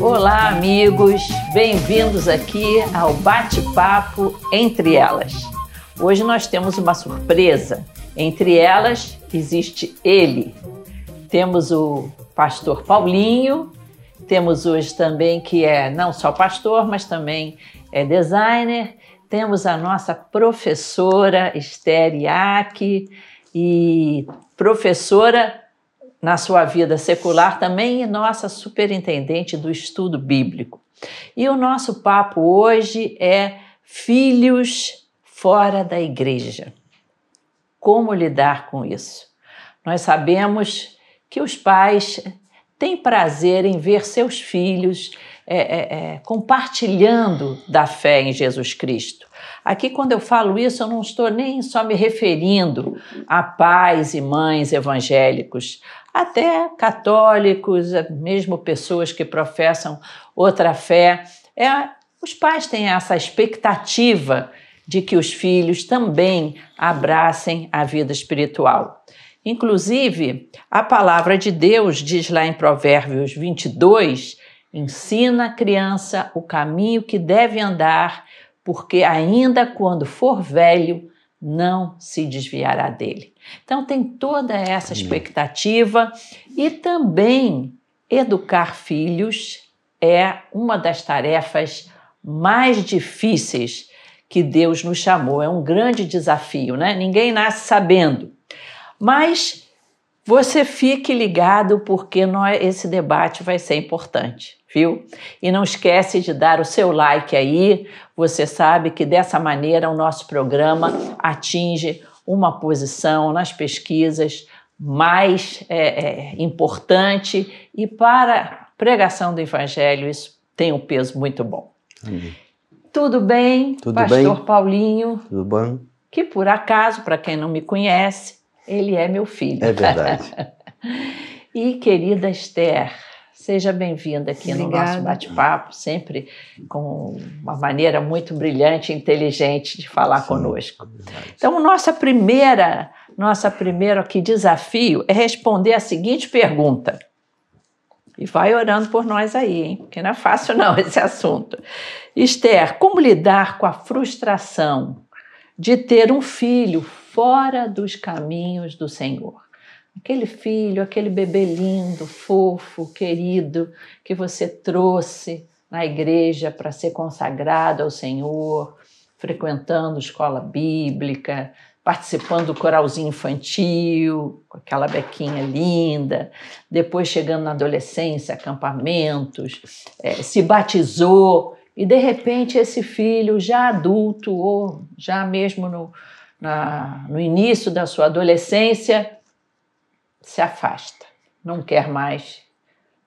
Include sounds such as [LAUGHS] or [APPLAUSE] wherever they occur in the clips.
Olá, amigos! Bem-vindos aqui ao Bate-Papo Entre Elas. Hoje nós temos uma surpresa. Entre elas existe ele. Temos o pastor Paulinho, temos hoje também que é não só pastor, mas também é designer. Temos a nossa professora Esther Iac e professora na sua vida secular também e nossa superintendente do estudo bíblico. E o nosso papo hoje é filhos fora da igreja. Como lidar com isso? Nós sabemos que os pais têm prazer em ver seus filhos é, é, é, compartilhando da fé em Jesus Cristo. Aqui, quando eu falo isso, eu não estou nem só me referindo a pais e mães evangélicos, até católicos, mesmo pessoas que professam outra fé. É, os pais têm essa expectativa de que os filhos também abracem a vida espiritual. Inclusive, a palavra de Deus diz lá em Provérbios 22: ensina a criança o caminho que deve andar, porque ainda quando for velho, não se desviará dele. Então, tem toda essa expectativa e também educar filhos é uma das tarefas mais difíceis que Deus nos chamou. É um grande desafio, né? Ninguém nasce sabendo. Mas você fique ligado porque nós, esse debate vai ser importante, viu? E não esquece de dar o seu like aí. Você sabe que dessa maneira o nosso programa atinge uma posição nas pesquisas mais é, é, importante e para pregação do Evangelho isso tem um peso muito bom. Amém. Tudo bem, Tudo Pastor bem? Paulinho? Tudo bom? Que por acaso, para quem não me conhece, ele é meu filho. É verdade. [LAUGHS] e querida Esther, seja bem-vinda aqui Obrigada. no nosso bate-papo, sempre com uma maneira muito brilhante e inteligente de falar Sim, conosco. É então, nossa primeira, nossa primeiro aqui desafio é responder a seguinte pergunta. E vai orando por nós aí, hein? Porque não é fácil não [LAUGHS] esse assunto. Esther, como lidar com a frustração de ter um filho fora dos caminhos do Senhor? Aquele filho, aquele bebê lindo, fofo, querido, que você trouxe na igreja para ser consagrado ao Senhor, frequentando escola bíblica, participando do coralzinho infantil, com aquela bequinha linda, depois chegando na adolescência, acampamentos, é, se batizou e de repente esse filho já adulto ou já mesmo no, na, no início da sua adolescência se afasta, não quer mais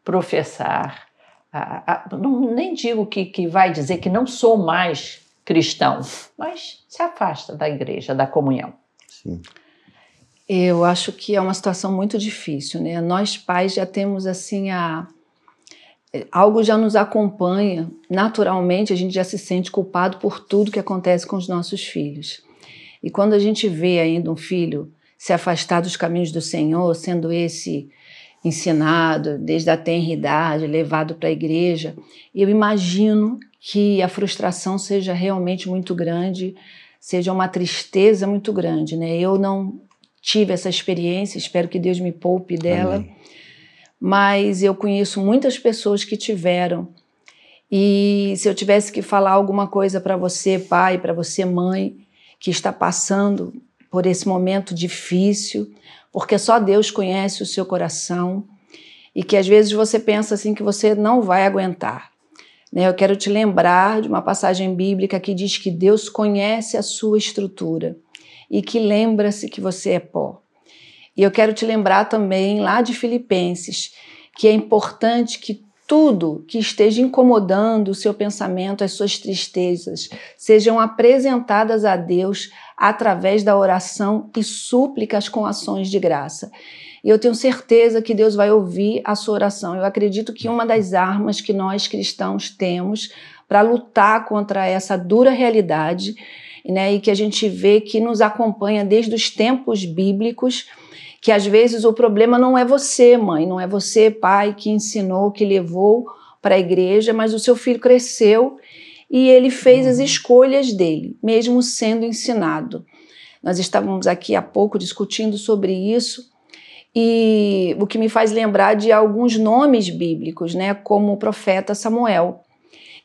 professar. A, a, não, nem digo que, que vai dizer que não sou mais cristão, mas se afasta da igreja, da comunhão. Sim. Eu acho que é uma situação muito difícil, né? Nós pais já temos assim a algo já nos acompanha naturalmente, a gente já se sente culpado por tudo que acontece com os nossos filhos. E quando a gente vê ainda um filho se afastar dos caminhos do Senhor, sendo esse ensinado desde a tenra idade, levado para a igreja, eu imagino que a frustração seja realmente muito grande, seja uma tristeza muito grande, né? Eu não tive essa experiência, espero que Deus me poupe dela, Amém. mas eu conheço muitas pessoas que tiveram. E se eu tivesse que falar alguma coisa para você, pai, para você, mãe, que está passando por esse momento difícil, porque só Deus conhece o seu coração e que às vezes você pensa assim que você não vai aguentar. Né? Eu quero te lembrar de uma passagem bíblica que diz que Deus conhece a sua estrutura e que lembra-se que você é pó. E eu quero te lembrar também lá de Filipenses que é importante que tudo que esteja incomodando o seu pensamento, as suas tristezas, sejam apresentadas a Deus através da oração e súplicas com ações de graça. E eu tenho certeza que Deus vai ouvir a sua oração. Eu acredito que uma das armas que nós cristãos temos para lutar contra essa dura realidade, né, e que a gente vê que nos acompanha desde os tempos bíblicos, que às vezes o problema não é você, mãe, não é você, pai, que ensinou, que levou para a igreja, mas o seu filho cresceu e ele fez as uhum. escolhas dele, mesmo sendo ensinado. Nós estávamos aqui há pouco discutindo sobre isso e o que me faz lembrar de alguns nomes bíblicos, né, como o profeta Samuel,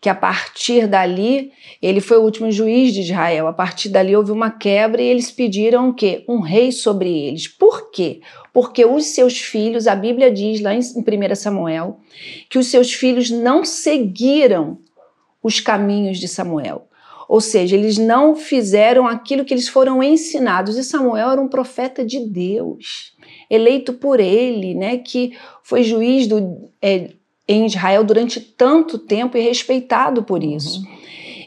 que a partir dali ele foi o último juiz de Israel. A partir dali houve uma quebra e eles pediram o quê? Um rei sobre eles. Por quê? Porque os seus filhos, a Bíblia diz lá em 1 Samuel, que os seus filhos não seguiram os caminhos de Samuel. Ou seja, eles não fizeram aquilo que eles foram ensinados. E Samuel era um profeta de Deus, eleito por ele, né, que foi juiz do, é, em Israel durante tanto tempo e respeitado por isso. Uhum.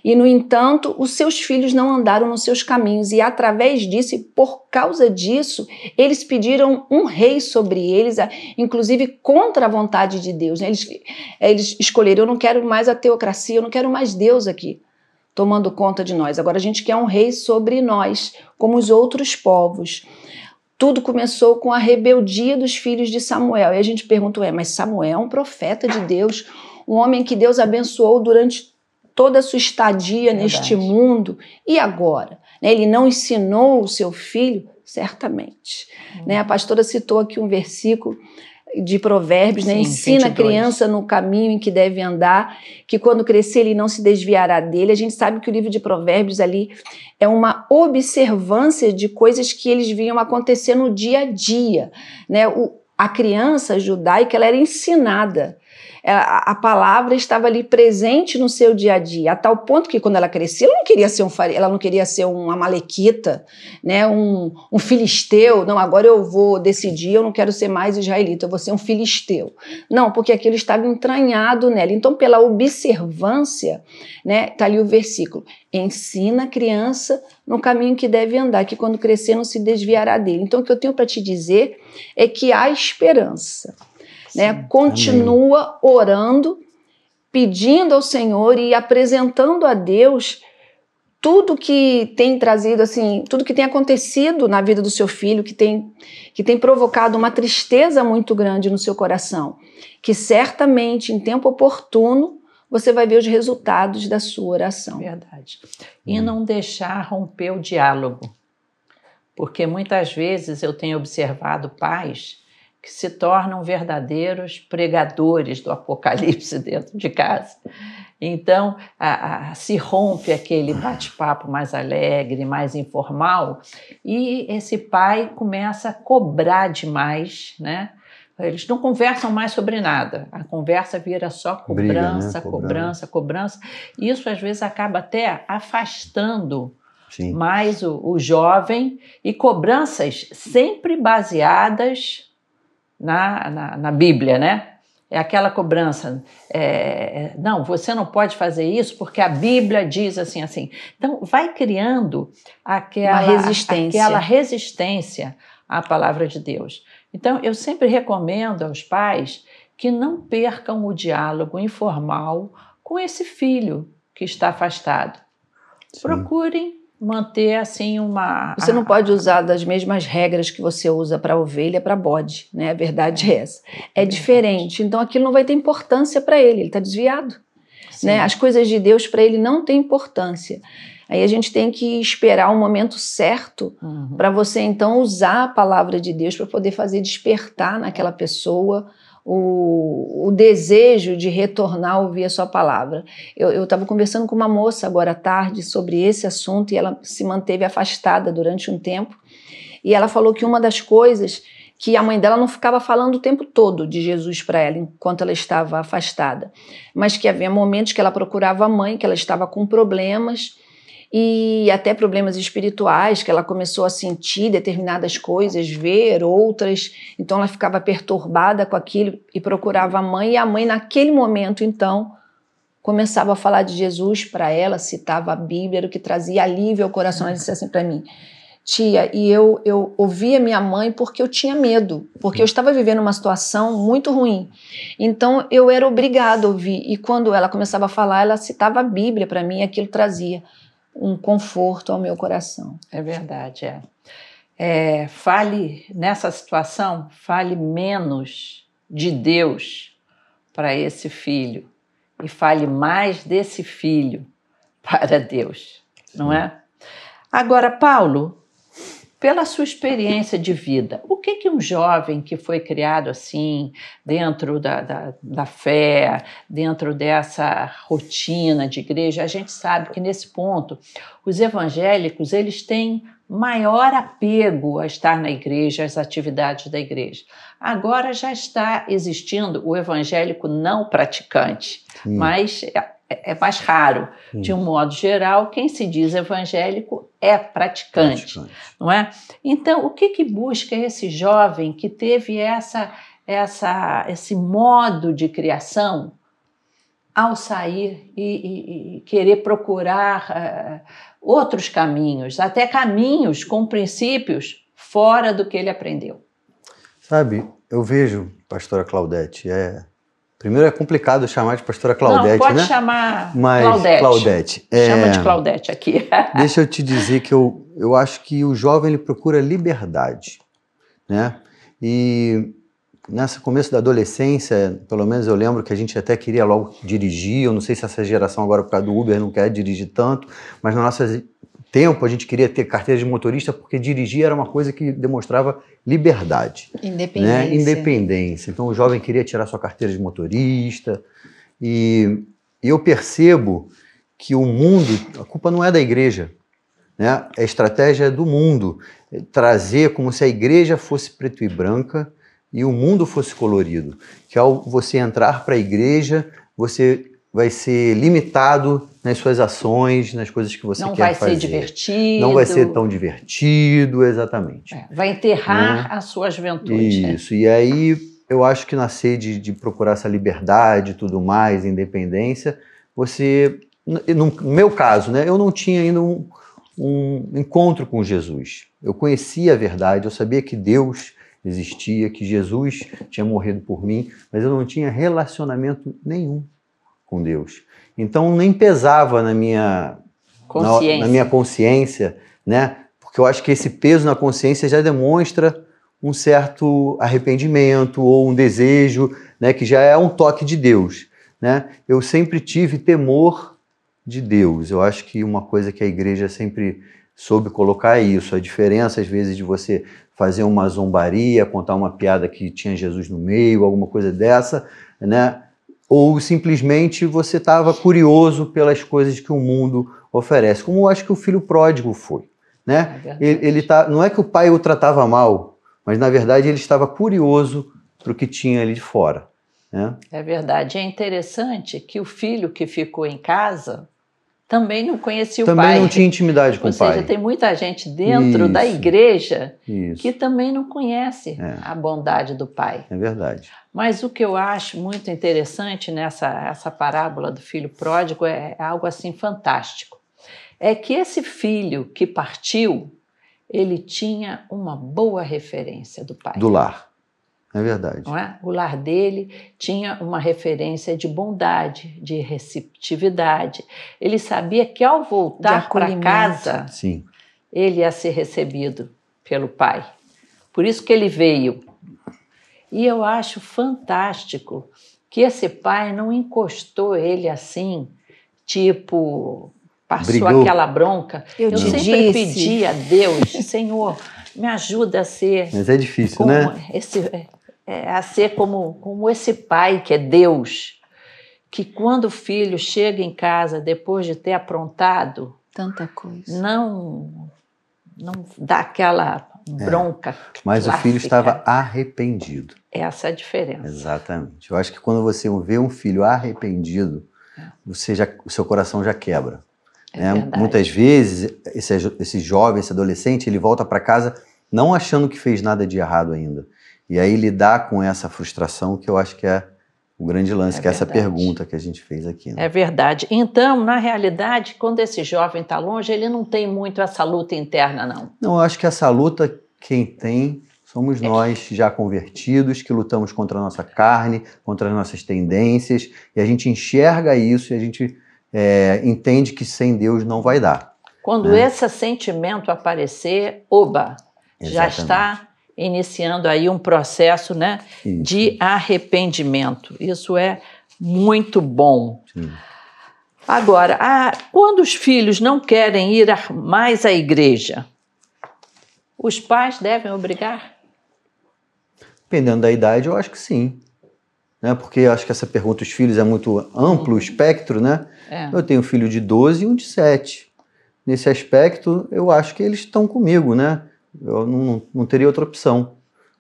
E, no entanto, os seus filhos não andaram nos seus caminhos, e através disso, e por causa disso, eles pediram um rei sobre eles, inclusive contra a vontade de Deus. Né? Eles, eles escolheram: eu não quero mais a teocracia, eu não quero mais Deus aqui tomando conta de nós. Agora a gente quer um rei sobre nós, como os outros povos. Tudo começou com a rebeldia dos filhos de Samuel. E a gente pergunta, ué, mas Samuel é um profeta de Deus, um homem que Deus abençoou durante toda a sua estadia neste mundo. E agora? Né, ele não ensinou o seu filho? Certamente. Uhum. Né? A pastora citou aqui um versículo de provérbios, né? Sim, ensina 22. a criança no caminho em que deve andar, que quando crescer ele não se desviará dele. A gente sabe que o livro de provérbios ali é uma observância de coisas que eles viam acontecer no dia a dia, né? O, a criança judaica ela era ensinada a, a, palavra estava ali presente no seu dia a dia, a tal ponto que quando ela cresceu, ela não queria ser um ela não queria ser uma malequita, né, um, um filisteu. Não, agora eu vou decidir, eu não quero ser mais israelita, eu vou ser um filisteu. Não, porque aquilo estava entranhado nela. Então, pela observância, né, tá ali o versículo: ensina a criança no caminho que deve andar, que quando crescer não se desviará dele. Então, o que eu tenho para te dizer é que há esperança né? Continua amém. orando, pedindo ao Senhor e apresentando a Deus tudo que tem trazido assim, tudo que tem acontecido na vida do seu filho, que tem que tem provocado uma tristeza muito grande no seu coração, que certamente em tempo oportuno você vai ver os resultados da sua oração. Verdade. E não deixar romper o diálogo. Porque muitas vezes eu tenho observado pais que se tornam verdadeiros pregadores do Apocalipse [LAUGHS] dentro de casa. Então, a, a, se rompe aquele bate-papo mais alegre, mais informal, e esse pai começa a cobrar demais, né? Eles não conversam mais sobre nada. A conversa vira só cobrança, Briga, né? cobrança, cobrança. Isso às vezes acaba até afastando Sim. mais o, o jovem e cobranças sempre baseadas na, na, na Bíblia, né? É aquela cobrança. É, não, você não pode fazer isso porque a Bíblia diz assim, assim. Então, vai criando aquela resistência. aquela resistência à palavra de Deus. Então, eu sempre recomendo aos pais que não percam o diálogo informal com esse filho que está afastado. Sim. Procurem manter assim uma. Você não pode usar das mesmas regras que você usa para ovelha para bode, né? A verdade é essa. É, diferente, então aquilo não vai ter importância para ele, ele está desviado. Né? As coisas de Deus para ele não têm importância. Aí a gente tem que esperar o momento certo uhum. para você então usar a palavra de Deus para poder fazer despertar naquela pessoa o, o, desejo de retornar a ouvir a sua palavra. Eu estava conversando com uma moça agora à tarde sobre esse assunto e ela se manteve afastada durante um tempo. E ela falou que uma das coisas que a mãe dela não ficava falando o tempo todo de Jesus para ela enquanto ela estava afastada, mas que havia momentos que ela procurava a mãe, que ela estava com problemas e até problemas espirituais, que ela começou a sentir determinadas coisas, ver outras, então ela ficava perturbada com aquilo e procurava a mãe, e a mãe, naquele momento, então, começava a falar de Jesus para ela, citava a Bíblia, o que trazia alívio ao coração. Ela disse assim para mim: Tia, e eu, eu ouvia minha mãe porque eu tinha medo, porque eu estava vivendo uma situação muito ruim. Então eu era obrigada a ouvir. E quando ela começava a falar, ela citava a Bíblia para mim, e aquilo trazia um conforto ao meu coração. É verdade, é. é. Fale nessa situação, fale menos de Deus para esse filho e fale mais desse filho para Deus, não é? Agora, Paulo, pela sua experiência de vida, o que que um jovem que foi criado assim, dentro da, da, da, fé, dentro dessa rotina de igreja, a gente sabe que nesse ponto os evangélicos eles têm maior apego a estar na igreja, às atividades da igreja. Agora já está existindo o evangélico não praticante, Sim. mas é, é mais raro. Sim. De um modo geral, quem se diz evangélico é praticante, praticante, não é? Então, o que, que busca esse jovem que teve essa, essa, esse modo de criação ao sair e, e, e querer procurar uh, outros caminhos, até caminhos com princípios fora do que ele aprendeu? Sabe, eu vejo, pastora Claudete, é Primeiro é complicado chamar de pastora Claudete, Não, pode né? chamar Mas Claudete. Claudete. É... Chama de Claudete aqui. [LAUGHS] deixa eu te dizer que eu, eu acho que o jovem ele procura liberdade, né? E nesse começo da adolescência, pelo menos eu lembro que a gente até queria logo dirigir. Eu não sei se essa geração agora por causa do Uber não quer dirigir tanto, mas na nossa tempo a gente queria ter carteira de motorista porque dirigir era uma coisa que demonstrava liberdade. Né? Independência. Né? Independência. Então o jovem queria tirar sua carteira de motorista. E, eu percebo que o mundo, a culpa não é da igreja, né? É a estratégia do mundo. É trazer como se a igreja fosse preto e branca e o mundo fosse colorido. Que ao você entrar para a igreja, você vai ser limitado nas suas ações, nas coisas que você não quer fazer. Não vai ser divertido. Não vai ser tão divertido, exatamente. É, vai enterrar né? a sua juventude. Né? Isso, e aí eu acho que na sede de procurar essa liberdade e tudo mais, independência, você, no meu caso, né, eu não tinha ainda um, um encontro com Jesus. Eu conhecia a verdade, eu sabia que Deus existia, que Jesus tinha morrido por mim, mas eu não tinha relacionamento nenhum com Deus. Então nem pesava na minha consciência. Na, na, minha consciência, né? Porque eu acho que esse peso na consciência já demonstra um certo arrependimento ou um desejo, né, que já é um toque de Deus, né? Eu sempre tive temor de Deus. Eu acho que uma coisa que a igreja sempre soube colocar é isso, a diferença às vezes de você fazer uma zombaria, contar uma piada que tinha Jesus no meio, alguma coisa dessa, né? Ou simplesmente você estava curioso pelas coisas que o mundo oferece, como eu acho que o filho pródigo foi. Né? É ele, ele tá, não é que o pai o tratava mal, mas na verdade ele estava curioso para o que tinha ali de fora. Né? É verdade. É interessante que o filho que ficou em casa também não conhecia também o pai. Também não tinha intimidade com Ou o pai. Ou seja, tem muita gente dentro isso, da igreja isso. que também não conhece é. a bondade do pai. É verdade. Mas o que eu acho muito interessante nessa essa parábola do filho pródigo é, é algo assim fantástico. É que esse filho que partiu, ele tinha uma boa referência do pai. Do lar. É verdade. Não é? O lar dele tinha uma referência de bondade, de receptividade. Ele sabia que ao voltar para casa, Sim. ele ia ser recebido pelo pai. Por isso que ele veio. E eu acho fantástico que esse pai não encostou ele assim, tipo, passou Brigou. aquela bronca. Eu, eu sempre pedi a Deus, Senhor, me ajuda a ser. Mas é difícil, né? Esse, é, a ser como, como esse pai que é Deus, que quando o filho chega em casa depois de ter aprontado, tanta coisa, não não dá aquela bronca. É, mas clássica. o filho estava arrependido. Essa é a diferença. Exatamente. Eu acho que quando você vê um filho arrependido, é. você já, o seu coração já quebra. É né? Muitas vezes esse, esse jovem, esse adolescente, ele volta para casa não achando que fez nada de errado ainda. E aí lidar com essa frustração que eu acho que é o grande lance, é que é essa pergunta que a gente fez aqui. Né? É verdade. Então, na realidade, quando esse jovem está longe, ele não tem muito essa luta interna, não. Não, eu acho que essa luta, quem tem, somos é. nós já convertidos, que lutamos contra a nossa carne, contra as nossas tendências, e a gente enxerga isso e a gente é, entende que sem Deus não vai dar. Quando né? esse sentimento aparecer, oba, Exatamente. já está iniciando aí um processo né, de arrependimento. Isso é Muito bom. Sim. Agora, ah, quando os filhos não querem ir mais à igreja, os pais devem obrigar? Dependendo da idade, eu acho que sim. Né? Porque eu acho que essa pergunta, os filhos, é muito amplo o espectro, né? É. Eu tenho um filho de 12 e um de 7. Nesse aspecto, eu acho que eles estão comigo, né? Eu não, não teria outra opção.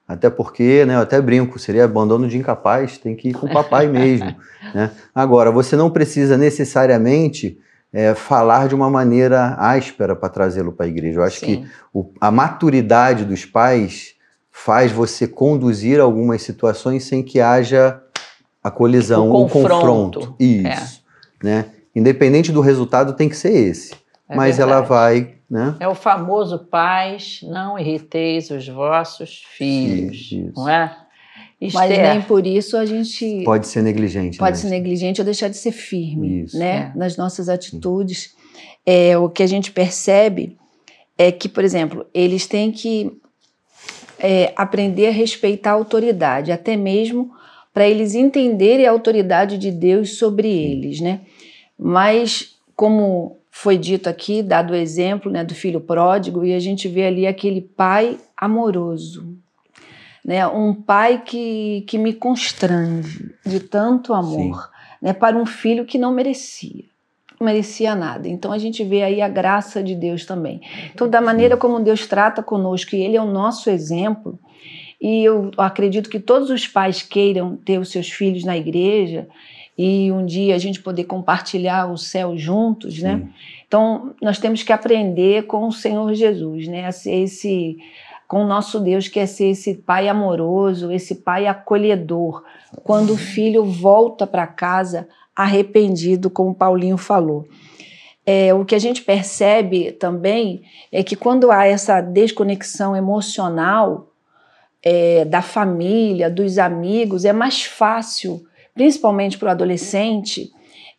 Até porque, né, eu até brinco, seria abandono de incapaz, tem que ir com o papai [LAUGHS] mesmo. Né? Agora, você não precisa necessariamente é, falar de uma maneira áspera para trazê-lo para a igreja. Eu acho Sim. que o- a maturidade dos pais faz você conduzir algumas situações sem que haja a colisão, O o confronto. confronto. Isso. Né? Independente do resultado, tem que ser esse. É Mas ela verdade. vai, né? É o famoso pais, não irriteis os vossos filhos, Isso. não é? Mas Esther, nem por isso a gente Pode ser negligente. pode né? ser negligente ou deixar de ser firme, Isso. né? É. Nas nossas atitudes. É, o que a gente percebe é que, por exemplo, eles têm que é, aprender a respeitar a autoridade, até mesmo para eles entenderem a autoridade de Deus sobre eles, né? Mas, como foi dito aqui, dado o exemplo né, do filho pródigo, e a gente vê ali aquele pai amoroso, né? Um pai que, que me constrange de tanto amor, né? Para um filho que não merecia, não merecia nada. Então a gente vê aí a graça de Deus também. Então da maneira como Deus trata conosco, e Ele é o nosso exemplo. E eu acredito que todos os pais queiram ter os seus filhos na igreja e um dia a gente poder compartilhar o céu juntos, né? Sim. Então, nós temos que aprender com o Senhor Jesus, né? A ser esse, com o nosso Deus, que é ser esse pai amoroso, esse pai acolhedor, quando o filho volta para casa arrependido, como Paulinho falou. É, o que a gente percebe também é que quando há essa desconexão emocional é, da família, dos amigos, é mais fácil, principalmente para o adolescente,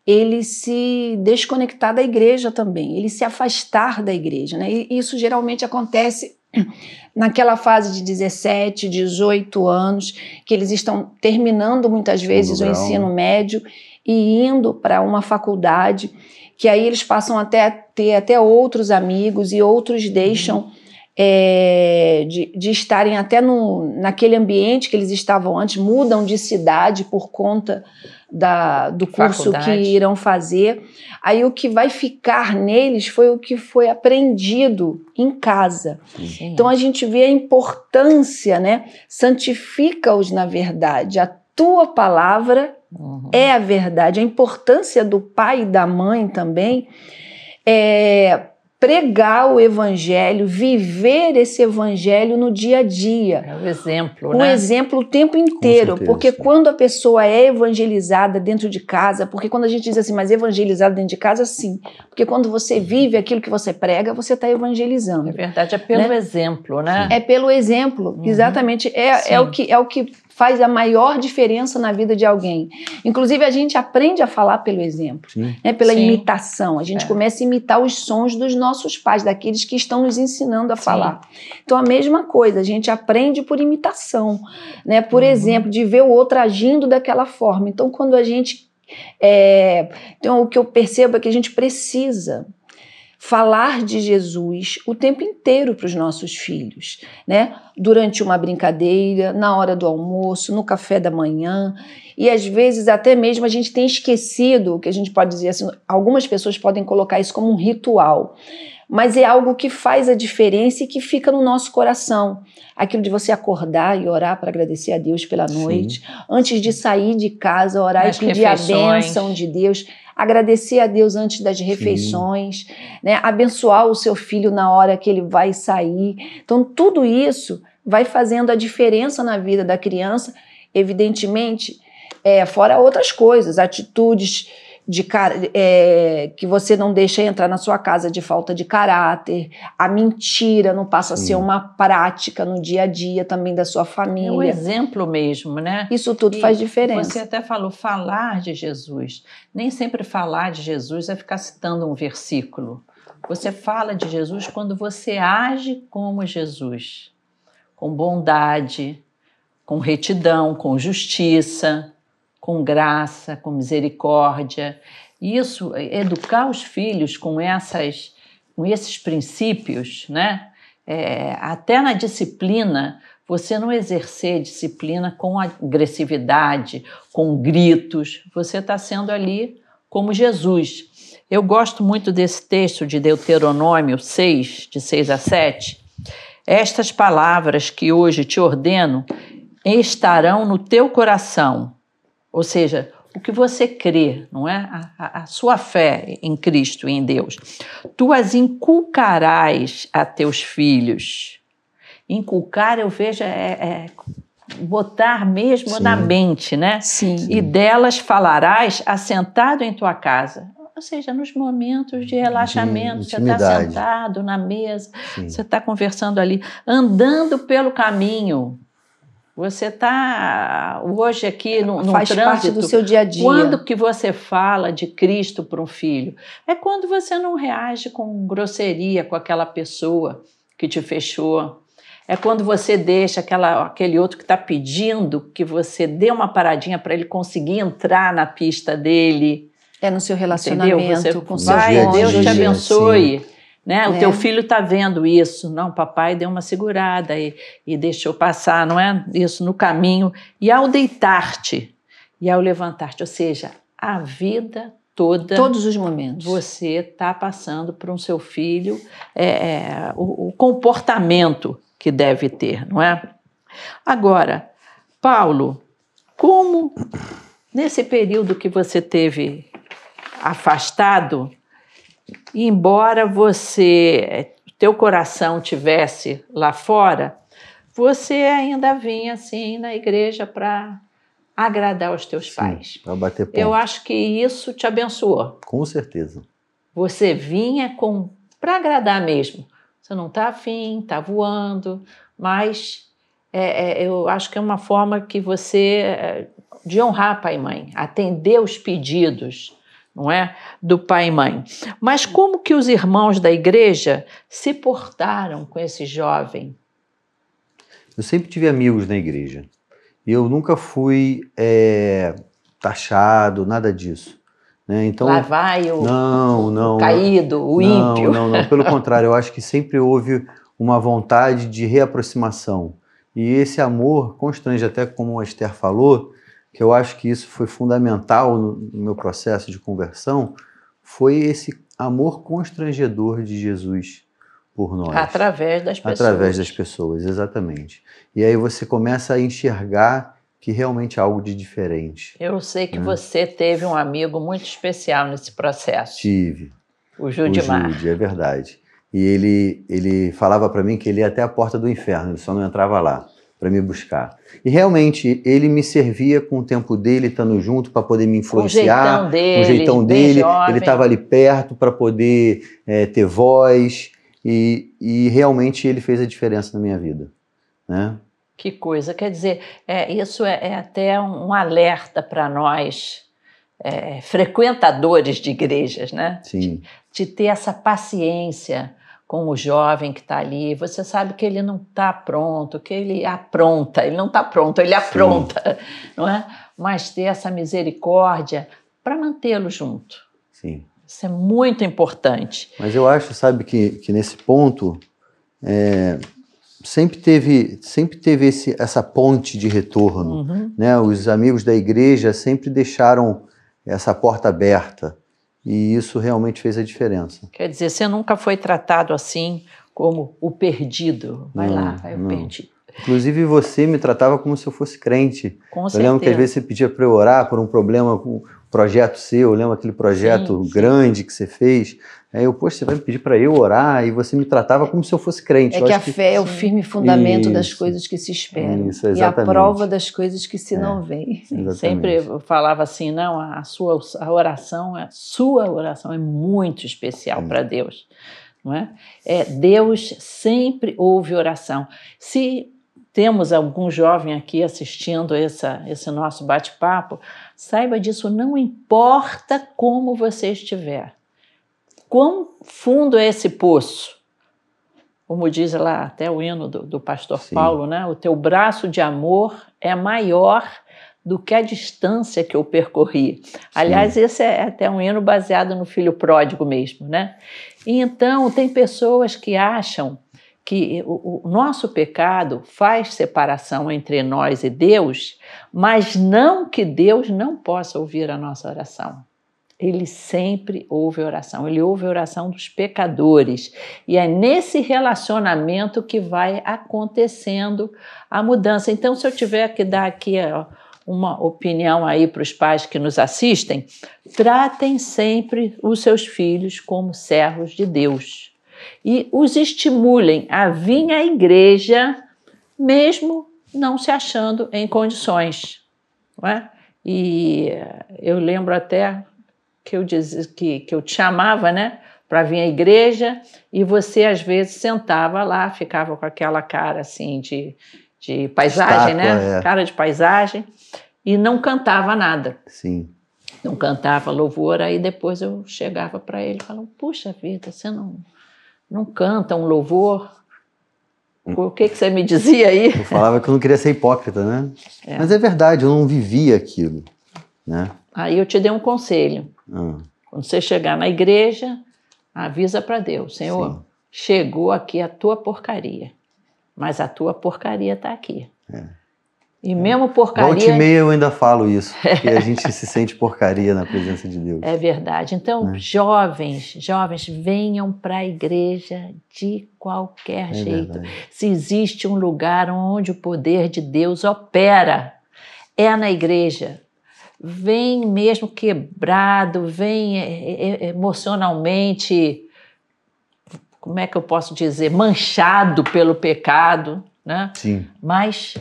ele se desconectar da igreja também, ele se afastar da igreja. Né? E isso geralmente acontece [CLEARS THROAT] naquela fase de 17, 18 anos, que eles estão terminando muitas vezes o ensino médio e indo para uma faculdade, que aí eles passam até a ter até outros amigos e outros deixam é, de, de estarem até no, naquele ambiente que eles estavam antes, mudam de cidade por conta da, do curso Faculdade. que irão fazer. Aí o que vai ficar neles foi o que foi aprendido em casa. Sim. Então a gente vê a importância, né? Santifica-os na verdade. A tua palavra Uhum. é a verdade. A importância do pai e da mãe também é pregar o evangelho, viver esse evangelho no dia a dia. É o exemplo, O né? exemplo o tempo inteiro, certeza, porque sim. quando a pessoa é evangelizada dentro de casa, porque quando a gente diz assim, mas evangelizada dentro de casa, sim, porque quando você vive aquilo que você prega, você está evangelizando. É verdade, é pelo Né? exemplo, né? É pelo exemplo, Uhum. exatamente. É, Sim. é, o que, é o que faz a maior diferença na vida de alguém. Inclusive, a gente aprende a falar pelo exemplo, Sim. né? pela Sim. imitação. A gente É. começa a imitar os sons dos nossos pais, daqueles que estão nos ensinando a Sim. falar. Então, a mesma coisa, a gente aprende por imitação, né? por Uhum. exemplo, de ver o outro agindo daquela forma. Então, quando a gente. é, Então, o que eu percebo é que a gente precisa falar de Jesus o tempo inteiro para os nossos filhos, né? Durante uma brincadeira, na hora do almoço, no café da manhã, e às vezes até mesmo a gente tem esquecido, que a gente pode dizer assim, algumas pessoas podem colocar isso como um ritual, mas é algo que faz a diferença e que fica no nosso coração. Aquilo de você acordar e orar para agradecer a Deus pela Sim. noite, antes de sair de casa, orar Nas e pedir a refeições. bênção de Deus, agradecer a Deus antes das refeições, né? abençoar o seu filho na hora que ele vai sair. Então, tudo isso vai fazendo a diferença na vida da criança, evidentemente, é, fora outras coisas, atitudes de car- é, que você não deixa entrar na sua casa de falta de caráter, a mentira não passa a Sim. ser uma prática no dia a dia também da sua É o família. exemplo mesmo, né? Isso tudo E faz diferença. Você até falou falar de Jesus. Nem sempre falar de Jesus é ficar citando um versículo. Você fala de Jesus quando você age como Jesus, com bondade, com retidão, com justiça, com graça, com misericórdia. Isso, educar os filhos com essas, com esses princípios, né? É, até na disciplina, você não exercer disciplina com agressividade, com gritos, você está sendo ali como Jesus. Eu gosto muito desse texto de Deuteronômio 6, de 6 a 7. Estas palavras que hoje te ordeno estarão no teu coração. Ou seja, o que você crê, não é? A, a, sua fé em Cristo em Deus. Tu as inculcarás a teus filhos. Inculcar, eu vejo, é, é botar mesmo Sim. na mente, né? Sim. E delas falarás assentado em tua casa. Ou seja, nos momentos de relaxamento, de você está sentado na mesa, Sim. você está conversando ali, andando pelo caminho. Você está hoje aqui no, no Faz trânsito, parte do seu dia a dia. Quando que você fala de Cristo para um filho? É quando você não reage com grosseria com aquela pessoa que te fechou. É quando você deixa aquela, aquele outro que está pedindo que você dê uma paradinha para ele conseguir entrar na pista dele. É no seu relacionamento Você com seu Pai, Deus te abençoe. Né? O é. teu filho está vendo isso. Não, papai deu uma segurada e, e deixou passar, não é? Isso no caminho. E ao deitar-te e ao levantar-te, ou seja, a vida toda. Todos os momentos. Você está passando para um seu filho é, é, o, o comportamento que deve ter, não é? Agora, Paulo, como nesse período que você teve afastado, embora você teu coração tivesse lá fora, você ainda vinha assim na igreja para agradar os teus Sim, pais. Para bater ponto. Eu acho que isso te abençoou. Com certeza. Você vinha com para agradar mesmo. Você não está afim, está voando, mas é, é, eu acho que é uma forma que você é, de honrar pai e mãe, atender os pedidos não é? Do pai e mãe. Mas como que os irmãos da igreja se portaram com esse jovem? Eu sempre tive amigos na igreja. E eu nunca fui é, taxado, nada disso. Né? Então, Lá vai o, não, não, o caído, o não, ímpio. Não, não, pelo contrário, eu acho que sempre houve uma vontade de reaproximação. E esse amor constrange, até como a Esther falou, que eu acho que isso foi fundamental no, meu processo de conversão, foi esse amor constrangedor de Jesus por nós. Através das pessoas. Através das pessoas, exatamente. E aí você começa a enxergar que realmente é algo de diferente. Eu sei que né? você teve um amigo muito especial nesse processo. Tive. O Judimar. O Jude, é verdade. E ele, ele falava para mim que ele ia até a porta do inferno, ele só não entrava lá para me buscar. E realmente ele me servia com o tempo dele, estando junto para poder me influenciar, com o jeitão dele, o jeitão dele. ele estava ali perto para poder é, ter voz e, e realmente ele fez a diferença na minha vida, né? Que coisa, quer dizer, é, isso é, é até um alerta para nós é, frequentadores de igrejas, né? Sim. De, de ter essa paciência com o jovem que está ali, você sabe que ele não está pronto, que ele apronta, ele não está pronto, ele apronta, Sim. [LAUGHS] não é? Mas ter essa misericórdia para mantê-lo junto. Sim. Isso é muito importante. Mas eu acho, sabe, que, que nesse ponto é, sempre teve, sempre teve esse, essa ponte de retorno. Uhum. Né? Os amigos da igreja sempre deixaram essa porta aberta. E isso realmente fez a diferença. Quer dizer, você nunca foi tratado assim como o perdido. Vai não, lá, vai o perdido. Inclusive você me tratava como se eu fosse crente. Com eu certeza. lembro que às vezes você pedia para eu orar por um problema com um projeto seu, eu lembro aquele projeto sim, grande sim. que você fez. Aí eu, poxa, você vai me pedir para eu orar e você me tratava como se eu fosse crente. É eu que a que... fé é o firme fundamento Isso. das coisas que se esperam Isso, e a prova das coisas que se é. não veem. [LAUGHS] Sempre eu falava assim, não, a sua a oração, a sua oração é muito especial para Deus. Não é? é? Deus sempre ouve oração. Se temos algum jovem aqui assistindo essa, esse nosso bate-papo, saiba disso, não importa como você estiver Quão fundo é esse poço? Como diz lá até o hino do, do pastor Sim. Paulo, né? O teu braço de amor é maior do que a distância que eu percorri. Aliás, esse é até um hino baseado no filho pródigo mesmo, né? E então, tem pessoas que acham que o, o, nosso pecado faz separação entre nós e Deus, mas não que Deus não possa ouvir a nossa oração. Ele sempre ouve oração, ele ouve a oração dos pecadores. E é nesse relacionamento que vai acontecendo a mudança. Então, se eu tiver que dar aqui uma opinião aí para os pais que nos assistem, tratem sempre os seus filhos como servos de Deus e os estimulem a vir à igreja, mesmo não se achando em condições. Não é? E eu lembro até que eu dizia que, que eu te chamava, né? Para vir à igreja e você às vezes sentava lá, ficava com aquela cara assim de, de paisagem, Estátua, né? É. Cara de paisagem e não cantava nada. Sim. Não cantava louvor, aí depois eu chegava para ele e falava: Puxa vida, você não, não canta um louvor? O que, que você me dizia aí? Eu falava que eu não queria ser hipócrita, né? É. Mas é verdade, eu não vivia aquilo, né? Aí eu te dei um conselho. Ah. Quando você chegar na igreja, avisa para Deus, Senhor, Sim. chegou aqui a tua porcaria, mas a tua porcaria está aqui. É. E mesmo porcaria. Volta e meia eu ainda falo isso, [LAUGHS] porque a gente se sente porcaria na presença de Deus. É verdade. Então, é. jovens, jovens, venham para a igreja de qualquer é jeito. Verdade. Se existe um lugar onde o poder de Deus opera, é na igreja. Vem mesmo quebrado, vem é, é, emocionalmente, como é que eu posso dizer, manchado pelo pecado, né? Sim. Mas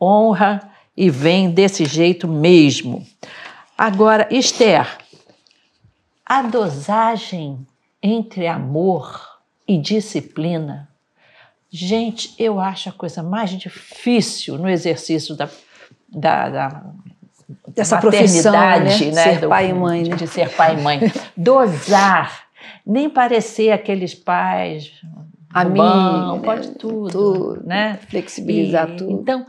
honra e vem desse jeito mesmo. Agora, Esther, a dosagem entre amor e disciplina, gente, eu acho a coisa mais difícil no exercício da, da, da dessa profissão, né? né? Ser Do, pai e mãe, né? de ser pai e mãe. Dosar, nem parecer aqueles pais a mim, né? pode tudo, tudo, né? Flexibilizar e, tudo. Então,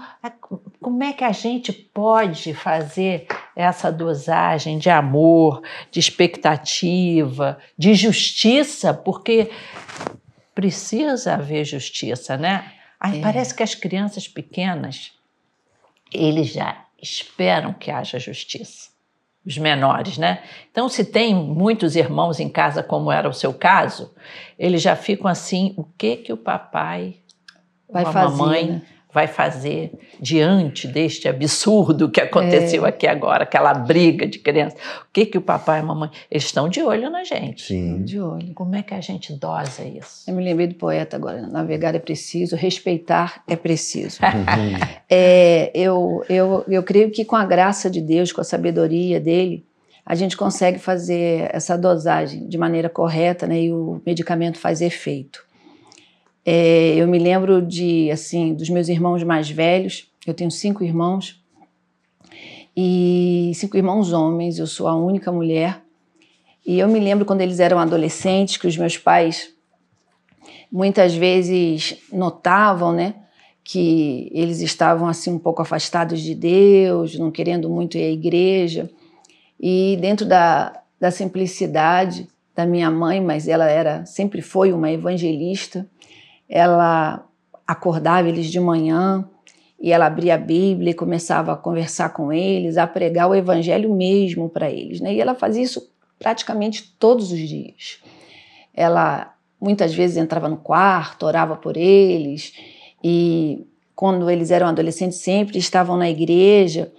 como é que a gente pode fazer essa dosagem de amor, de expectativa, de justiça? Porque precisa haver justiça, né? Aí é. Parece que as crianças pequenas, eles já esperam que haja justiça os menores, né? Então, se tem muitos irmãos em casa, como era o seu caso, eles já ficam assim: o que que o papai, vai a fazer, mamãe né? Vai fazer diante deste absurdo que aconteceu é. aqui agora, aquela briga de criança? O que que o papai e a mamãe eles estão de olho na gente? Sim, de olho. Como é que a gente dosa isso? Eu me lembrei do poeta agora: navegar é preciso, respeitar é preciso. [LAUGHS] é, eu, eu, eu creio que com a graça de Deus, com a sabedoria dele a gente consegue fazer essa dosagem de maneira correta, né, e o medicamento faz efeito. É, eu me lembro de assim dos meus irmãos mais velhos. Eu tenho cinco irmãos e cinco irmãos homens. Eu sou a única mulher. E eu me lembro quando eles eram adolescentes que os meus pais muitas vezes notavam, né, que eles estavam assim um pouco afastados de Deus, não querendo muito ir à igreja. E dentro da, da simplicidade da minha mãe, mas ela era sempre foi uma evangelista ela acordava eles de manhã e ela abria a Bíblia e começava a conversar com eles, a pregar o evangelho mesmo para eles, né? E ela fazia isso praticamente todos os dias. Ela muitas vezes entrava no quarto, orava por eles e quando eles eram adolescentes sempre estavam na igreja,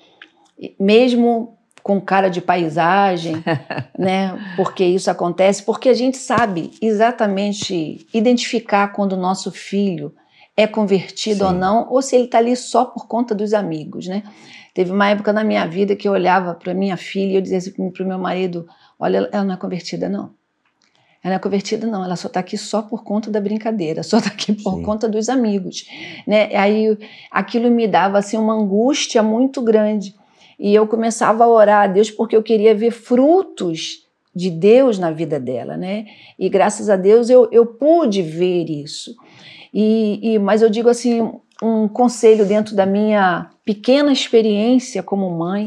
mesmo com cara de paisagem, [LAUGHS] né? Porque isso acontece, porque a gente sabe exatamente identificar quando o nosso filho é convertido Sim. ou não, ou se ele está ali só por conta dos amigos, né? Teve uma época na minha vida que eu olhava para minha filha e eu dizia assim para o meu marido: Olha, ela não é convertida, não. Ela não é convertida, não. Ela só está aqui só por conta da brincadeira, só está aqui por Sim. conta dos amigos. Né? Aí aquilo me dava assim, uma angústia muito grande. E eu começava a orar a Deus porque eu queria ver frutos de Deus na vida dela, né? E graças a Deus eu, eu pude ver isso. E, e, mas eu digo assim, um conselho dentro da minha pequena experiência como mãe,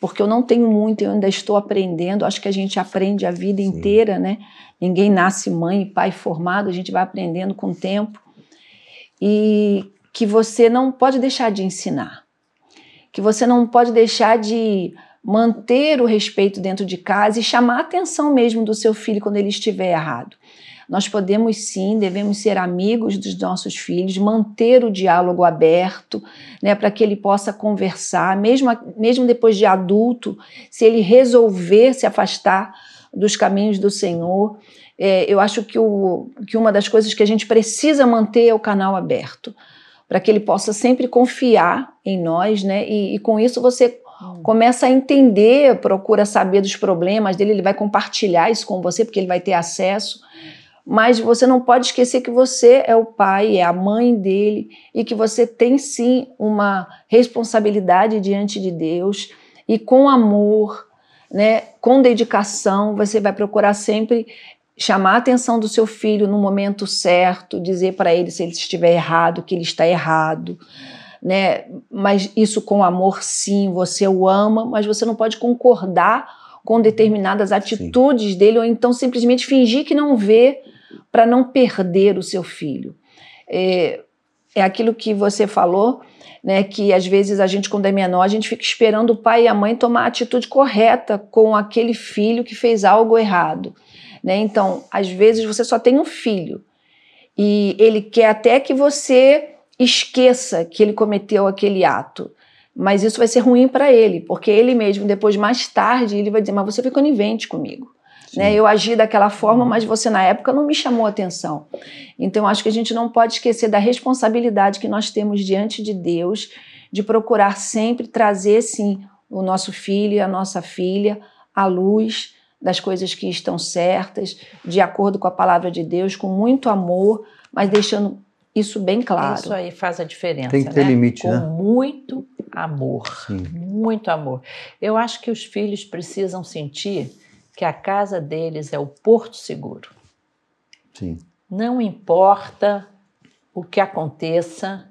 porque eu não tenho muito, eu ainda estou aprendendo. Acho que a gente aprende a vida Sim. inteira, né? Ninguém nasce mãe e pai formado, a gente vai aprendendo com o tempo. E que você não pode deixar de ensinar, que você não pode deixar de manter o respeito dentro de casa e chamar a atenção mesmo do seu filho quando ele estiver errado. Nós podemos sim, devemos ser amigos dos nossos filhos, manter o diálogo aberto, né, para que ele possa conversar, mesmo, mesmo depois de adulto, se ele resolver se afastar dos caminhos do Senhor. É, eu acho que, o, que uma das coisas que a gente precisa manter é o canal aberto, para que ele possa sempre confiar em nós, né? E, e com isso você hum. começa a entender, procura saber dos problemas dele, ele vai compartilhar isso com você, porque ele vai ter acesso mas você não pode esquecer que você é o pai, é a mãe dele e que você tem sim uma responsabilidade diante de Deus e com amor, né, com dedicação, você vai procurar sempre chamar a atenção do seu filho no momento certo, dizer para ele se ele estiver errado, que ele está errado, né? Mas isso com amor sim, você o ama, mas você não pode concordar com determinadas atitudes sim. dele ou então simplesmente fingir que não vê para não perder o seu filho. É, é aquilo que você falou, né, que às vezes a gente, quando é menor, a gente fica esperando o pai e a mãe tomar a atitude correta com aquele filho que fez algo errado. Né? Então, às vezes você só tem um filho e ele quer até que você esqueça que ele cometeu aquele ato. Mas isso vai ser ruim para ele, porque ele mesmo, depois, mais tarde, ele vai dizer: Mas você foi conivente comigo. Né? Eu agi daquela forma, mas você na época não me chamou atenção. Então acho que a gente não pode esquecer da responsabilidade que nós temos diante de Deus de procurar sempre trazer sim o nosso filho e a nossa filha à luz das coisas que estão certas, de acordo com a palavra de Deus, com muito amor, mas deixando isso bem claro. Isso aí faz a diferença. Tem que ter né? limite, com né? muito amor. Sim. Muito amor. Eu acho que os filhos precisam sentir que a casa deles é o porto seguro. Sim. Não importa o que aconteça,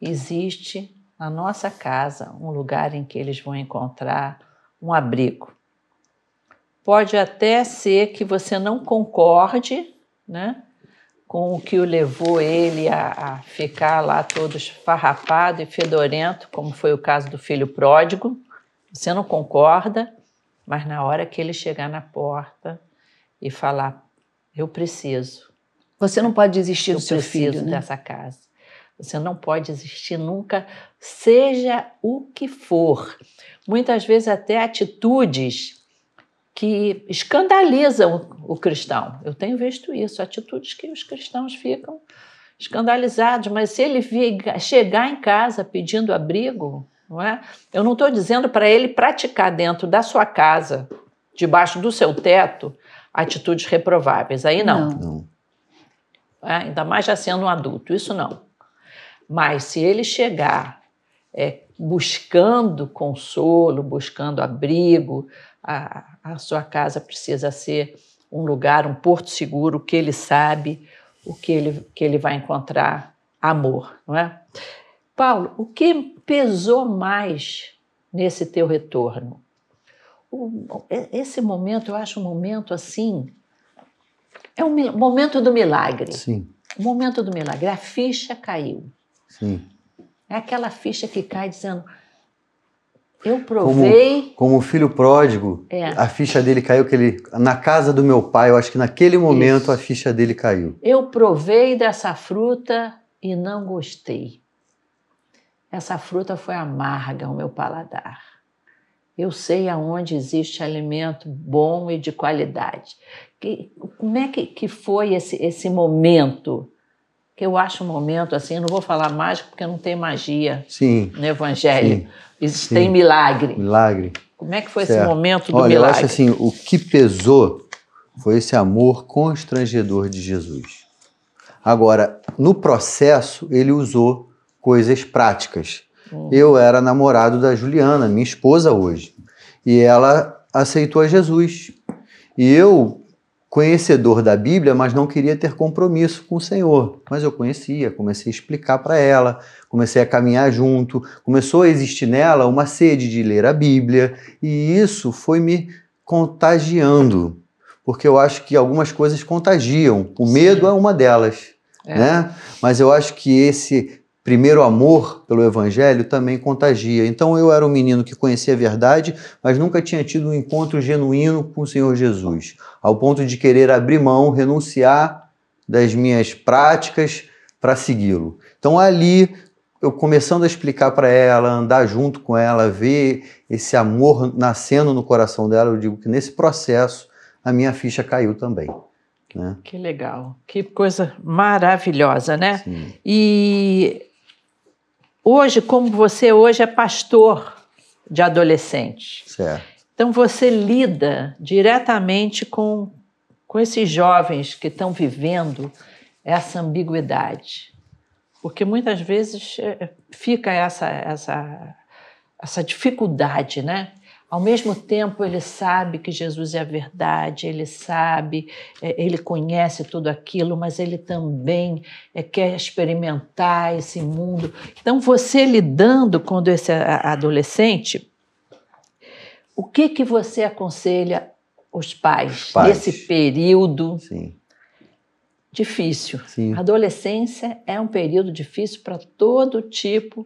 existe na nossa casa um lugar em que eles vão encontrar um abrigo. Pode até ser que você não concorde, né? Com o que o levou ele a, a, ficar lá todo esfarrapado e fedorento, como foi o caso do filho pródigo. Você não concorda, mas na hora que ele chegar na porta e falar, eu preciso. Você não pode desistir do seu filho, né? dessa casa. Você não pode desistir nunca, seja o que for. Muitas vezes até atitudes que escandalizam o cristão. Eu tenho visto isso, atitudes que os cristãos ficam escandalizados, mas se ele chegar em casa pedindo abrigo, não é? Eu não estou dizendo para ele praticar dentro da sua casa, debaixo do seu teto, atitudes reprováveis. Aí não. não. É, ainda mais já sendo um adulto, isso não. Mas se ele chegar é, buscando consolo, buscando abrigo, a, a sua casa precisa ser um lugar, um porto seguro, que ele sabe, o que ele, que ele vai encontrar amor, não é? Paulo, o que pesou mais nesse teu retorno? O, esse momento, eu acho um momento assim, é um momento do milagre. Sim. O momento do milagre. A ficha caiu. Sim. É aquela ficha que cai dizendo, eu provei. Como, como filho pródigo, é. a ficha dele caiu que ele, na casa do meu pai. Eu acho que naquele momento Isso. a ficha dele caiu. Eu provei dessa fruta e não gostei. Essa fruta foi amarga ao meu paladar. Eu sei aonde existe alimento bom e de qualidade. Que, como é que, que foi esse, esse momento? Que eu acho um momento assim, não vou falar mágico porque não tem magia sim, no Evangelho. Sim, tem sim. milagre. Milagre. Como é que foi certo. esse momento do Olha, milagre? Eu acho assim, o que pesou foi esse amor constrangedor de Jesus. Agora, no processo, ele usou coisas práticas. Uhum. Eu era namorado da Juliana, minha esposa hoje, e ela aceitou a Jesus. E eu conhecedor da Bíblia, mas não queria ter compromisso com o Senhor. Mas eu conhecia, comecei a explicar para ela, comecei a caminhar junto, começou a existir nela uma sede de ler a Bíblia, e isso foi me contagiando, porque eu acho que algumas coisas contagiam. O Sim. medo é uma delas, é. né? Mas eu acho que esse primeiro amor pelo evangelho também contagia. Então eu era um menino que conhecia a verdade, mas nunca tinha tido um encontro genuíno com o Senhor Jesus, ao ponto de querer abrir mão, renunciar das minhas práticas para segui-lo. Então ali eu começando a explicar para ela, andar junto com ela, ver esse amor nascendo no coração dela, eu digo que nesse processo a minha ficha caiu também. Né? Que legal, que coisa maravilhosa, né? Sim. E Hoje, como você hoje é pastor de adolescentes. Certo. Então você lida diretamente com, com esses jovens que estão vivendo essa ambiguidade. Porque muitas vezes é, fica essa, essa, essa dificuldade, né? Ao mesmo tempo, ele sabe que Jesus é a verdade, ele sabe, é, ele conhece tudo aquilo, mas ele também é, quer experimentar esse mundo. Então, você lidando com esse adolescente, o que, que você aconselha os pais, pais. nesse período Sim. difícil? Sim. A adolescência é um período difícil para todo tipo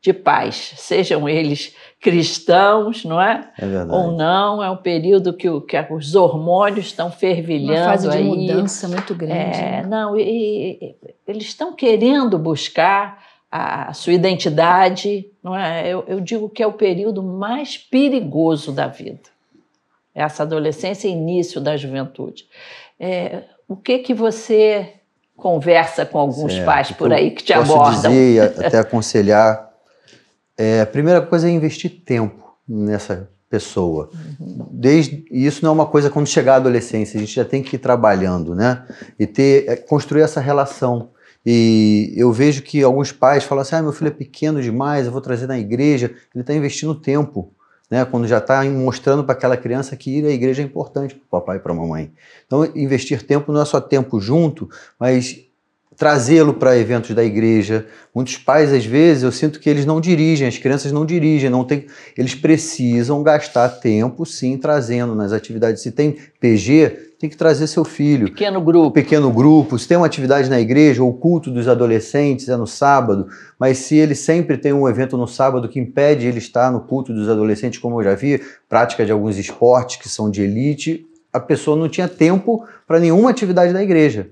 de de paz, sejam eles cristãos, não é? é Ou não, é um período que, o, que os hormônios estão fervilhando Uma fase de aí. mudança muito grande. É, né? Não, e, e, eles estão querendo buscar a sua identidade, não é? Eu, eu digo que é o período mais perigoso da vida. Essa adolescência e início da juventude. É, o que que você conversa com alguns certo. pais por aí que te Posso abordam? Dizer, [LAUGHS] até aconselhar é, a primeira coisa é investir tempo nessa pessoa. Desde isso não é uma coisa quando chegar à adolescência, a gente já tem que ir trabalhando, né? E ter é, construir essa relação. E eu vejo que alguns pais falam assim: ah, meu filho é pequeno demais, eu vou trazer na igreja. Ele está investindo tempo, né? Quando já está mostrando para aquela criança que ir à igreja é importante para o papai e para a mamãe. Então, investir tempo não é só tempo junto, mas trazê-lo para eventos da igreja. Muitos pais, às vezes, eu sinto que eles não dirigem, as crianças não dirigem, não tem, eles precisam gastar tempo, sim, trazendo nas atividades. Se tem PG, tem que trazer seu filho. Pequeno grupo. Pequeno grupo. Se tem uma atividade na igreja, ou culto dos adolescentes é no sábado, mas se ele sempre tem um evento no sábado que impede ele estar no culto dos adolescentes, como eu já vi, prática de alguns esportes que são de elite, a pessoa não tinha tempo para nenhuma atividade da igreja.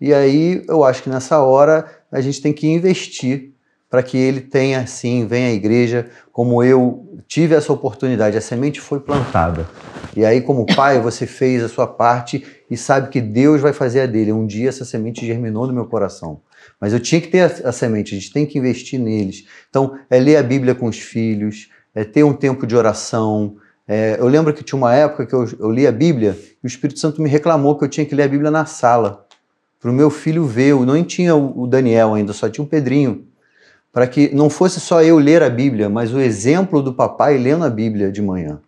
E aí eu acho que nessa hora a gente tem que investir para que ele tenha, sim, venha à igreja, como eu tive essa oportunidade, a semente foi plantada. E aí, como pai, você fez a sua parte e sabe que Deus vai fazer a dele. Um dia essa semente germinou no meu coração. Mas eu tinha que ter a, a semente, a gente tem que investir neles. Então, é ler a Bíblia com os filhos, é ter um tempo de oração. É, eu lembro que tinha uma época que eu, eu li a Bíblia e o Espírito Santo me reclamou que eu tinha que ler a Bíblia na sala para o meu filho ver. Eu não tinha o Daniel ainda, só tinha o Pedrinho. Para que não fosse só eu ler a Bíblia, mas o exemplo do papai lendo a Bíblia de manhã.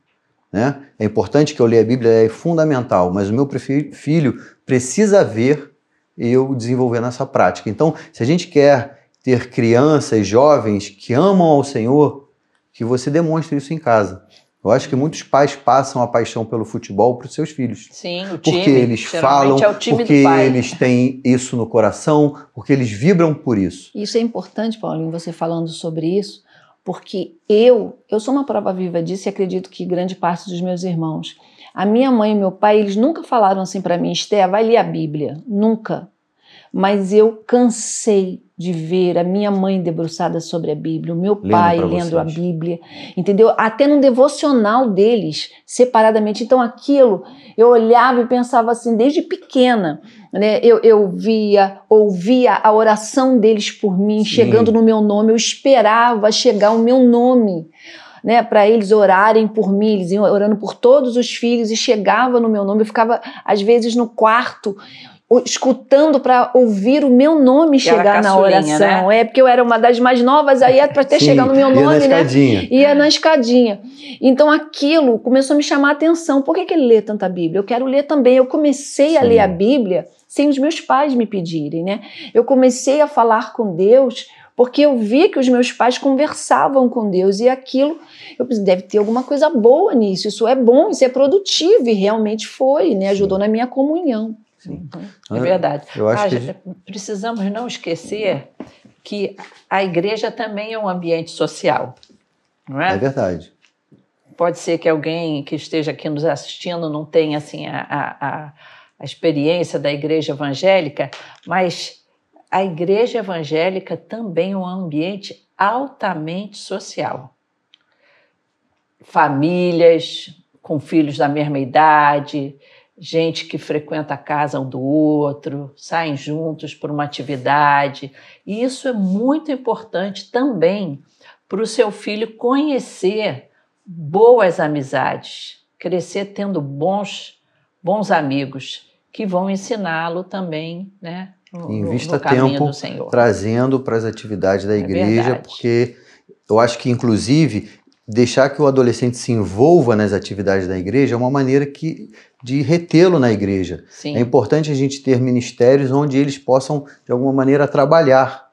Né? É importante que eu leia a Bíblia, é fundamental, mas o meu filho precisa ver eu desenvolvendo essa prática. Então, se a gente quer ter crianças, jovens que amam ao Senhor, que você demonstre isso em casa. Eu acho que muitos pais passam a paixão pelo futebol para os seus filhos. Sim, o time. Porque eles falam, é porque eles têm isso no coração, porque eles vibram por isso. Isso é importante, Paulinho, você falando sobre isso, porque eu, eu sou uma prova viva disso e acredito que grande parte dos meus irmãos. A minha mãe e meu pai, eles nunca falaram assim para mim, Esté, vai ler a Bíblia. Nunca. Mas eu cansei de ver a minha mãe debruçada sobre a Bíblia, o meu lendo pai lendo vocês. a Bíblia, entendeu? Até no devocional deles, separadamente. Então aquilo, eu olhava e pensava assim, desde pequena, né? Eu, eu via, ouvia a oração deles por mim, Sim. chegando no meu nome, eu esperava chegar o meu nome. Né, para eles orarem por mim, eles iam orando por todos os filhos e chegava no meu nome, eu ficava às vezes no quarto escutando para ouvir o meu nome chegar na oração. Né? É porque eu era uma das mais novas, aí é para até Sim, chegar no meu nome, ia na né? Escadinha. Ia na escadinha. Então aquilo começou a me chamar a atenção. Por que, que ele lê tanta Bíblia? Eu quero ler também. Eu comecei Sim. a ler a Bíblia sem os meus pais me pedirem, né? Eu comecei a falar com Deus porque eu vi que os meus pais conversavam com Deus e aquilo, eu pensei, deve ter alguma coisa boa nisso, isso é bom, isso é produtivo, e realmente foi, né? Ajudou na minha comunhão. Sim, é verdade. Eu acho ah, que... Precisamos não esquecer que a igreja também é um ambiente social, não é? É verdade. Pode ser que alguém que esteja aqui nos assistindo não tenha assim a, a, a experiência da igreja evangélica, mas a igreja evangélica também é um ambiente altamente social. Famílias com filhos da mesma idade, gente que frequenta a casa um do outro, saem juntos por uma atividade. E isso é muito importante também para o seu filho conhecer boas amizades, crescer tendo bons, bons amigos que vão ensiná-lo também, né? No, Invista no tempo trazendo para as atividades da é igreja, porque eu acho que, inclusive, deixar que o adolescente se envolva nas atividades da igreja é uma maneira que, de retê-lo na igreja. Sim. É importante a gente ter ministérios onde eles possam, de alguma maneira, trabalhar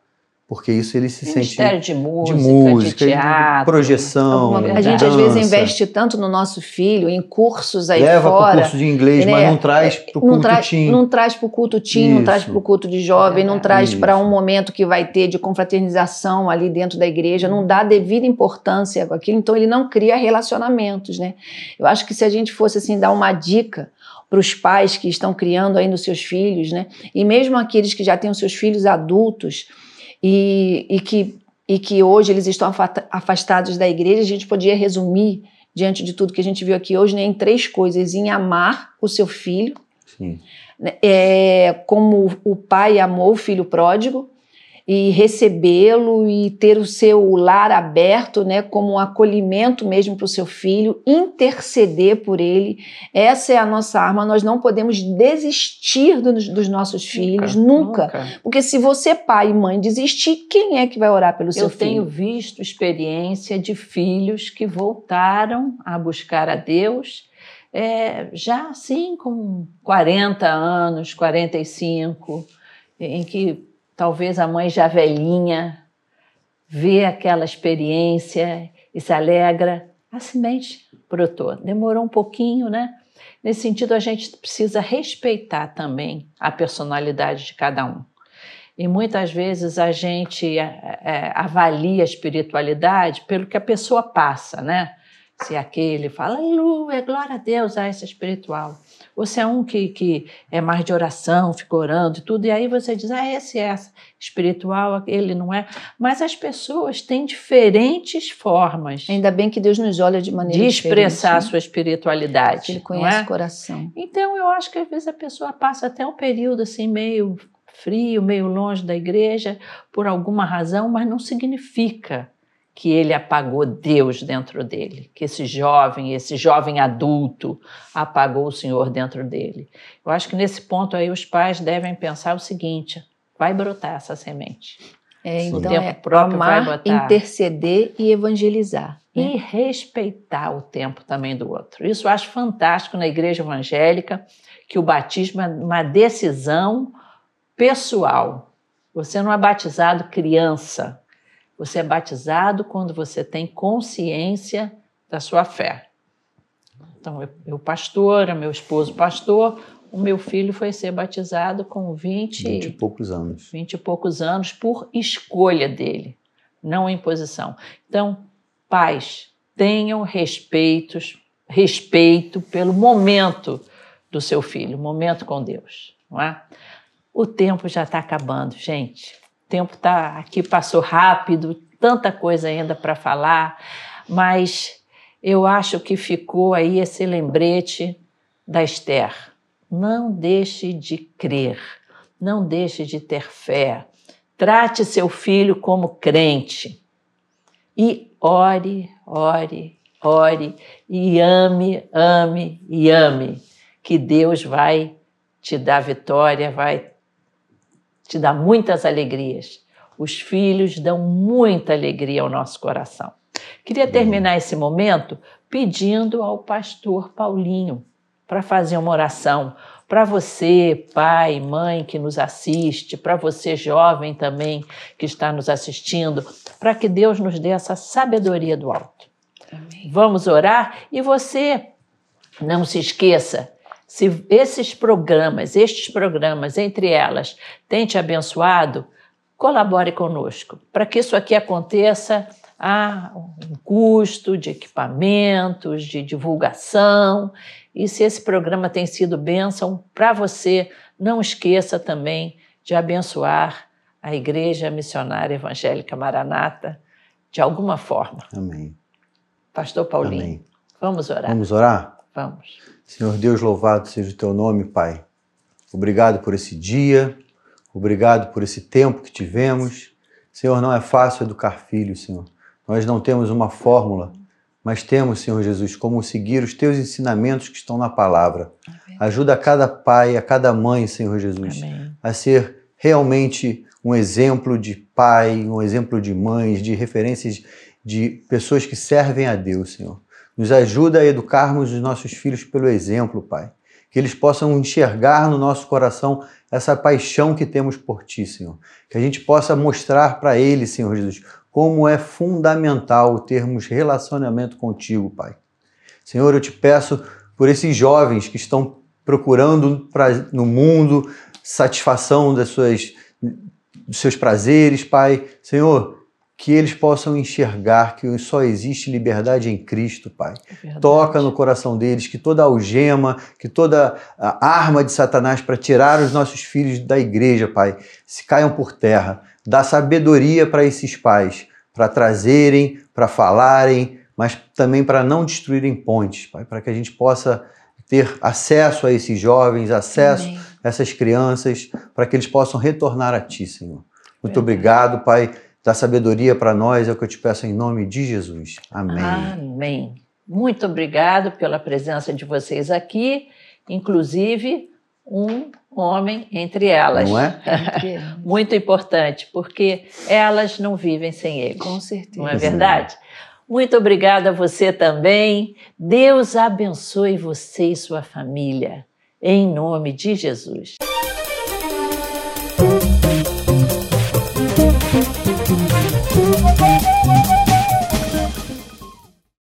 porque isso ele se Ministério sente de música, de, música, de teatro, de projeção. a gente às vezes investe tanto no nosso filho em cursos aí Leva fora. Leva curso de inglês, né? mas não traz para o culto tra teen. Não traz para o culto teen, não traz para o culto de jovem, é, não traz para um momento que vai ter de confraternização ali dentro da igreja, não dá devida importância com aquilo, então ele não cria relacionamentos, né? Eu acho que se a gente fosse assim dar uma dica para os pais que estão criando ainda os seus filhos, né? E mesmo aqueles que já têm os seus filhos adultos, e, e, que, e que hoje eles estão afastados da igreja, a gente podia resumir, diante de tudo que a gente viu aqui hoje, né, em três coisas: em amar o seu filho, Sim. Né, é, como o pai amou o filho pródigo, e recebê-lo e ter o seu lar aberto, né, como um acolhimento mesmo para o seu filho, interceder por ele. Essa é a nossa arma. Nós não podemos desistir dos, dos nossos filhos nunca, nunca, porque se você pai e mãe desistir, quem é que vai orar pelo seu Eu filho? Eu tenho visto experiência de filhos que voltaram a buscar a Deus. É, já assim com 40 anos, 45, em que talvez a mãe já velhinha vê aquela experiência e se alegra, a semente brotou. Demorou um pouquinho, né? Nesse sentido, a gente precisa respeitar também a personalidade de cada um. E muitas vezes a gente é, é, avalia a espiritualidade pelo que a pessoa passa, né? Se aquele fala, aleluia, glória a Deus, essa espiritual. Você é um que, que é mais de oração, fica orando e tudo, e aí você diz, ah, esse é espiritual, ele não é. Mas as pessoas têm diferentes formas. Ainda bem que Deus nos olha de maneira de expressar a né? sua espiritualidade. Ele conhece é? o coração. Então eu acho que às vezes a pessoa passa até um período assim meio frio, meio longe da igreja, por alguma razão, mas não significa que ele apagou Deus dentro dele, que esse jovem, esse jovem adulto, apagou o Senhor dentro dele. Eu acho que nesse ponto aí os pais devem pensar o seguinte: vai brotar essa semente. É, então é amar, interceder e evangelizar. Né? E respeitar o tempo também do outro. Isso eu acho fantástico na igreja evangélica, que o batismo é uma decisão pessoal. Você não é batizado criança, você é batizado quando você tem consciência da sua fé. Então, eu, eu pastora, meu esposo pastor, o meu filho foi ser batizado com 20, 20 e poucos anos. 20 e poucos anos por escolha dele, não imposição. Então, pais, tenham respeitos, respeito pelo momento do seu filho, momento com Deus, não é? O tempo já está acabando, gente tempo tá aqui passou rápido, tanta coisa ainda para falar, mas eu acho que ficou aí esse lembrete da Esther. Não deixe de crer, não deixe de ter fé. Trate seu filho como crente e ore, ore, ore e ame, ame e ame, que Deus vai te dar vitória, vai te dar muitas alegrias. Os filhos dão muita alegria ao nosso coração. Queria terminar esse momento pedindo ao pastor Paulinho para fazer uma oração para você, pai, mãe que nos assiste, para você, jovem também que está nos assistindo, para que Deus nos dê essa sabedoria do alto. Amém. Vamos orar e você não se esqueça se esses programas, estes programas, entre elas, têm te abençoado, colabore conosco para que isso aqui aconteça há um custo de equipamentos, de divulgação. E se esse programa tem sido bênção para você, não esqueça também de abençoar a Igreja Missionária Evangélica Maranata de alguma forma. Amém. Pastor Paulinho, Amém. vamos orar. Vamos orar? Vamos. Senhor Deus, louvado seja o teu nome, Pai. Obrigado por esse dia, obrigado por esse tempo que tivemos. Senhor, não é fácil educar filhos, Senhor. Nós não temos uma fórmula, mas temos, Senhor Jesus, como seguir os teus ensinamentos que estão na palavra. Amém. Ajuda a cada pai, a cada mãe, Senhor Jesus, Amém. a ser realmente um exemplo de pai, um exemplo de mães, de referências de pessoas que servem a Deus, Senhor. Nos ajuda a educarmos os nossos filhos pelo exemplo, Pai. Que eles possam enxergar no nosso coração essa paixão que temos por Ti, Senhor. Que a gente possa mostrar para eles, Senhor Jesus, como é fundamental termos relacionamento contigo, Pai. Senhor, eu te peço por esses jovens que estão procurando pra, no mundo satisfação das suas, dos seus prazeres, Pai. Senhor, que eles possam enxergar que só existe liberdade em Cristo, Pai. É Toca no coração deles que toda algema, que toda arma de Satanás para tirar os nossos filhos da igreja, Pai, se caiam por terra. Dá sabedoria para esses pais, para trazerem, para falarem, mas também para não destruírem pontes, Pai, para que a gente possa ter acesso a esses jovens, acesso Amém. a essas crianças, para que eles possam retornar a Ti, Senhor. Muito Verdade. obrigado, Pai Dá sabedoria para nós, é o que eu te peço em nome de Jesus. Amém. Amém. Muito obrigado pela presença de vocês aqui, inclusive um homem entre elas. Não é? [LAUGHS] Muito importante, porque elas não vivem sem ele. Com certeza. Não é verdade? Muito obrigada a você também. Deus abençoe você e sua família. Em nome de Jesus.